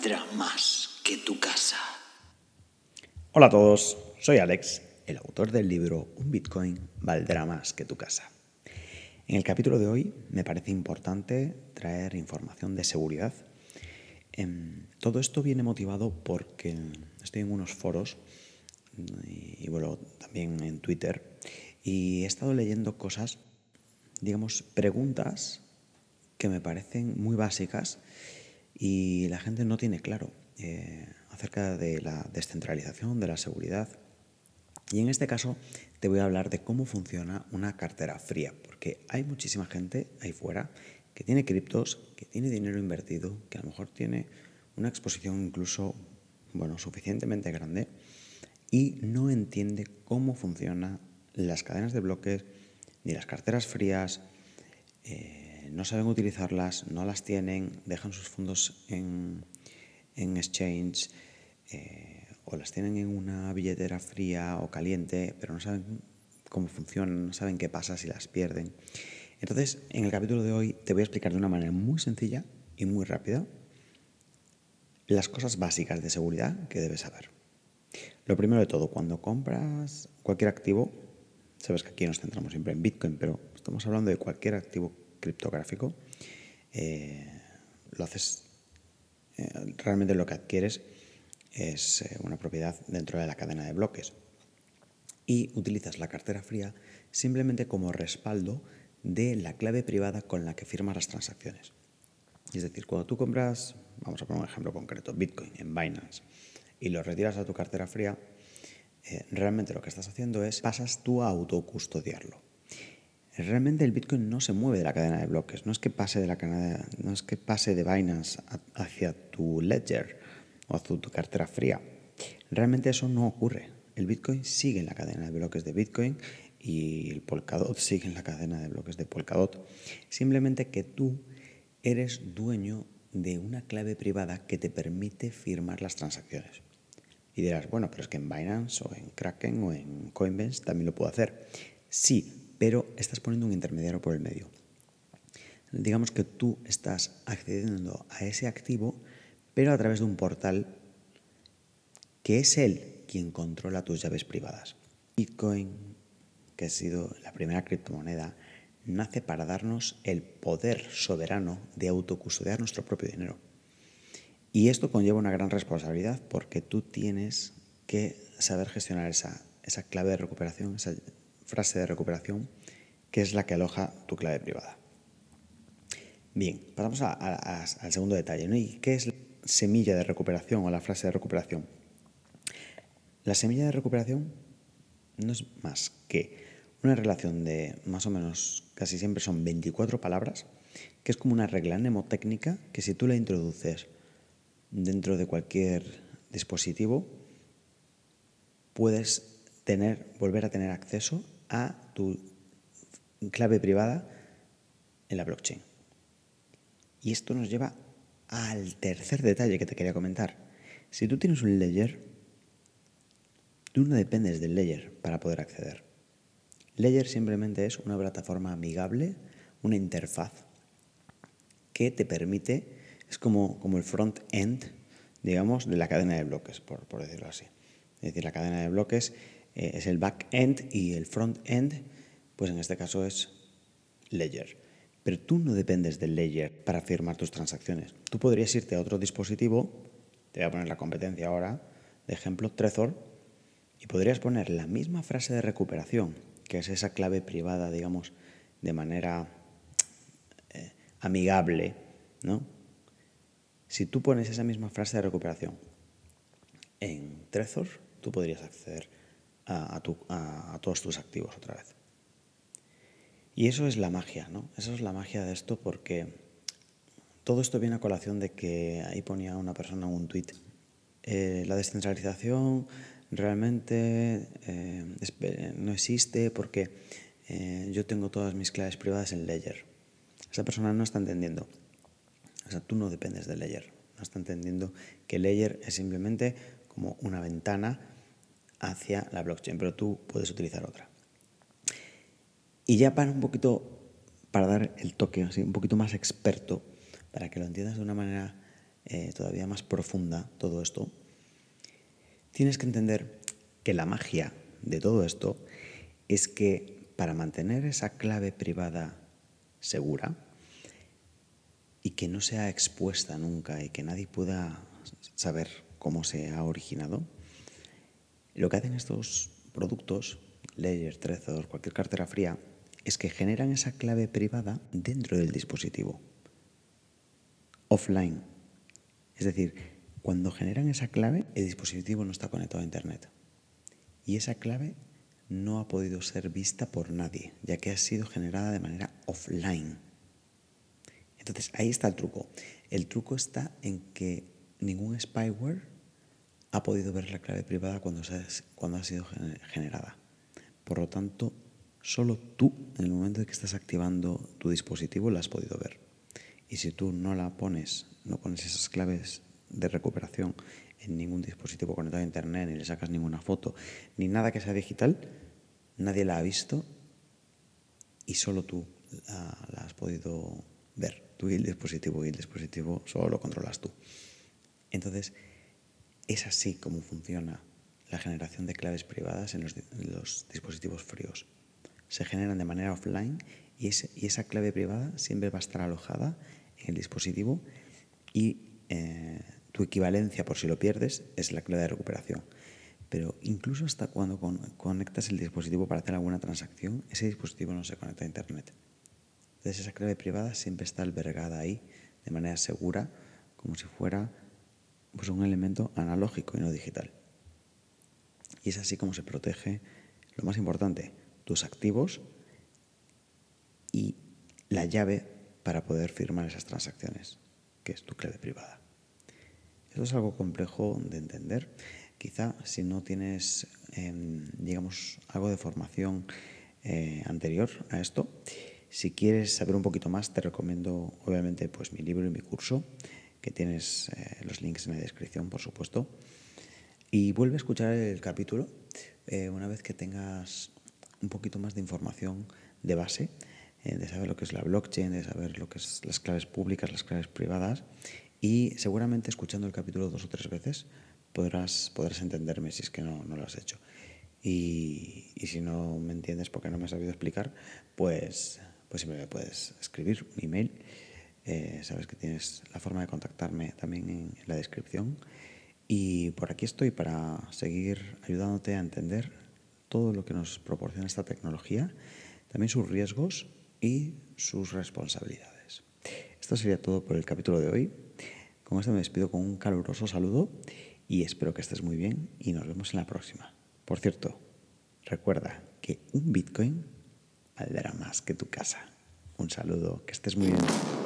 Valdrá más que tu casa. Hola a todos, soy Alex, el autor del libro Un Bitcoin valdrá más que tu casa. En el capítulo de hoy me parece importante traer información de seguridad. Em, todo esto viene motivado porque estoy en unos foros y, bueno, también en Twitter y he estado leyendo cosas, digamos, preguntas que me parecen muy básicas y la gente no tiene claro eh, acerca de la descentralización, de la seguridad. Y en este caso te voy a hablar de cómo funciona una cartera fría, porque hay muchísima gente ahí fuera que tiene criptos, que tiene dinero invertido, que a lo mejor tiene una exposición incluso, bueno, suficientemente grande y no entiende cómo funcionan las cadenas de bloques ni las carteras frías. Eh, no saben utilizarlas, no las tienen, dejan sus fondos en, exchange eh, o las tienen en una billetera fría o caliente, pero no saben cómo funcionan, no saben qué pasa si las pierden. Entonces, en el capítulo de hoy te voy a explicar de una manera muy sencilla y muy rápida las cosas básicas de seguridad que debes saber. Lo primero de todo, cuando compras cualquier activo, sabes que aquí nos centramos siempre en Bitcoin, pero estamos hablando de cualquier activo criptográfico, eh, lo haces, eh, realmente lo que adquieres es eh, una propiedad dentro de la cadena de bloques y utilizas la cartera fría simplemente como respaldo de la clave privada con la que firmas las transacciones. Es decir, cuando tú compras, vamos a poner un ejemplo concreto, Bitcoin en Binance y lo retiras a tu cartera fría, realmente lo que estás haciendo es pasas tú a autocustodiarlo realmente el Bitcoin no se mueve de la cadena de bloques, no es que pase de la cadena, no es que pase de Binance hacia tu ledger o hacia tu cartera fría. Realmente eso no ocurre. El Bitcoin sigue en la cadena de bloques de Bitcoin y el Polkadot sigue en la cadena de bloques de Polkadot. Simplemente que tú eres dueño de una clave privada que te permite firmar las transacciones. Y dirás, bueno, pero es que en Binance o en Kraken o en Coinbase también lo puedo hacer. Sí, pero estás poniendo un intermediario por el medio. Digamos que tú estás accediendo a ese activo, pero a través de un portal que es él quien controla tus llaves privadas. Bitcoin, que ha sido la primera criptomoneda, nace para darnos el poder soberano de autocustodiar nuestro propio dinero. Y esto conlleva una gran responsabilidad porque tú tienes que saber gestionar esa, esa clave de recuperación, esa frase de recuperación, que es la que aloja tu clave privada. Bien, pasamos al segundo detalle. ¿Y qué es la semilla de recuperación o la frase de recuperación? La semilla de recuperación no es más que una relación de más o menos, casi siempre son 24 palabras, que es como una regla mnemotécnica que si tú la introduces dentro de cualquier dispositivo, puedes tener, volver a tener acceso a tu clave privada en la blockchain. Y esto nos lleva al tercer detalle que te quería comentar. Si tú tienes un ledger, tú no dependes del ledger para poder acceder. Ledger simplemente es una plataforma amigable, una interfaz que te permite, es como, como el front-end, digamos, de la cadena de bloques, por, por decirlo así. Es decir, la cadena de bloques eh, es el back-end y el front-end, pues en este caso es Ledger. Pero tú no dependes del Ledger para firmar tus transacciones. Tú podrías irte a otro dispositivo, te voy a poner la competencia ahora, de ejemplo, Trezor, y podrías poner la misma frase de recuperación, que es esa clave privada, digamos, de manera eh, amigable, ¿no? Si tú pones esa misma frase de recuperación en Trezor, tú podrías acceder a, todos tus activos otra vez. Y eso es la magia, ¿no? Eso es la magia de esto porque todo esto viene a colación de que ahí ponía una persona un tuit. Eh, la descentralización realmente eh, no existe porque eh, yo tengo todas mis claves privadas en Ledger. Esa persona no está entendiendo. O sea, tú no dependes de Ledger. No está entendiendo que Ledger es simplemente como una ventana hacia la blockchain, pero tú puedes utilizar otra. Y ya para un poquito, para dar el toque así, un poquito más experto, para que lo entiendas de una manera eh, todavía más profunda todo esto, tienes que entender que la magia de todo esto es que para mantener esa clave privada segura y que no sea expuesta nunca y que nadie pueda saber cómo se ha originado, lo que hacen estos productos, Ledger, Trezor, cualquier cartera fría, es que generan esa clave privada dentro del dispositivo, offline. Es decir, cuando generan esa clave, el dispositivo no está conectado a Internet. Y esa clave no ha podido ser vista por nadie, ya que ha sido generada de manera offline. Entonces, ahí está el truco. El truco está en que ningún spyware ha podido ver la clave privada cuando, cuando ha sido generada. Por lo tanto, solo tú, en el momento de que estás activando tu dispositivo, la has podido ver. Y si tú no la pones, no pones esas claves de recuperación en ningún dispositivo conectado a Internet, ni le sacas ninguna foto, ni nada que sea digital, nadie la ha visto y solo tú la, la has podido ver. Tú y el dispositivo, y el dispositivo solo lo controlas tú. Entonces, es así como funciona la generación de claves privadas en los, dispositivos fríos. Se generan de manera offline y, esa clave privada siempre va a estar alojada en el dispositivo y eh, tu equivalencia, por si lo pierdes, es la clave de recuperación. Pero incluso hasta cuando conectas el dispositivo para hacer alguna transacción, ese dispositivo no se conecta a Internet. Entonces esa clave privada siempre está albergada ahí de manera segura, como si fuera pues un elemento analógico y no digital. Y es así como se protege, lo más importante, tus activos y la llave para poder firmar esas transacciones, que es tu clave privada. Eso es algo complejo de entender. Quizá si no tienes, em, digamos, algo de formación eh, anterior a esto, si quieres saber un poquito más, te recomiendo obviamente pues, mi libro y mi curso que tienes eh, los links en la descripción, por supuesto. Y vuelve a escuchar el capítulo eh, una vez que tengas un poquito más de información de base, eh, de saber lo que es la blockchain, de saber lo que es las claves públicas, las claves privadas. Y seguramente escuchando el capítulo dos o tres veces podrás, podrás entenderme si es que no, no lo has hecho. Y, y, si no me entiendes porque no me has sabido explicar, pues, pues siempre me puedes escribir un email eh, sabes que tienes la forma de contactarme también en, la descripción. Y por aquí estoy para seguir ayudándote a entender todo lo que nos proporciona esta tecnología, también sus riesgos y sus responsabilidades. Esto sería todo por el capítulo de hoy. Con esto me despido con un caluroso saludo y espero que estés muy bien y nos vemos en la próxima. Por cierto, recuerda que un Bitcoin valdrá más que tu casa. Un saludo, que estés muy bien.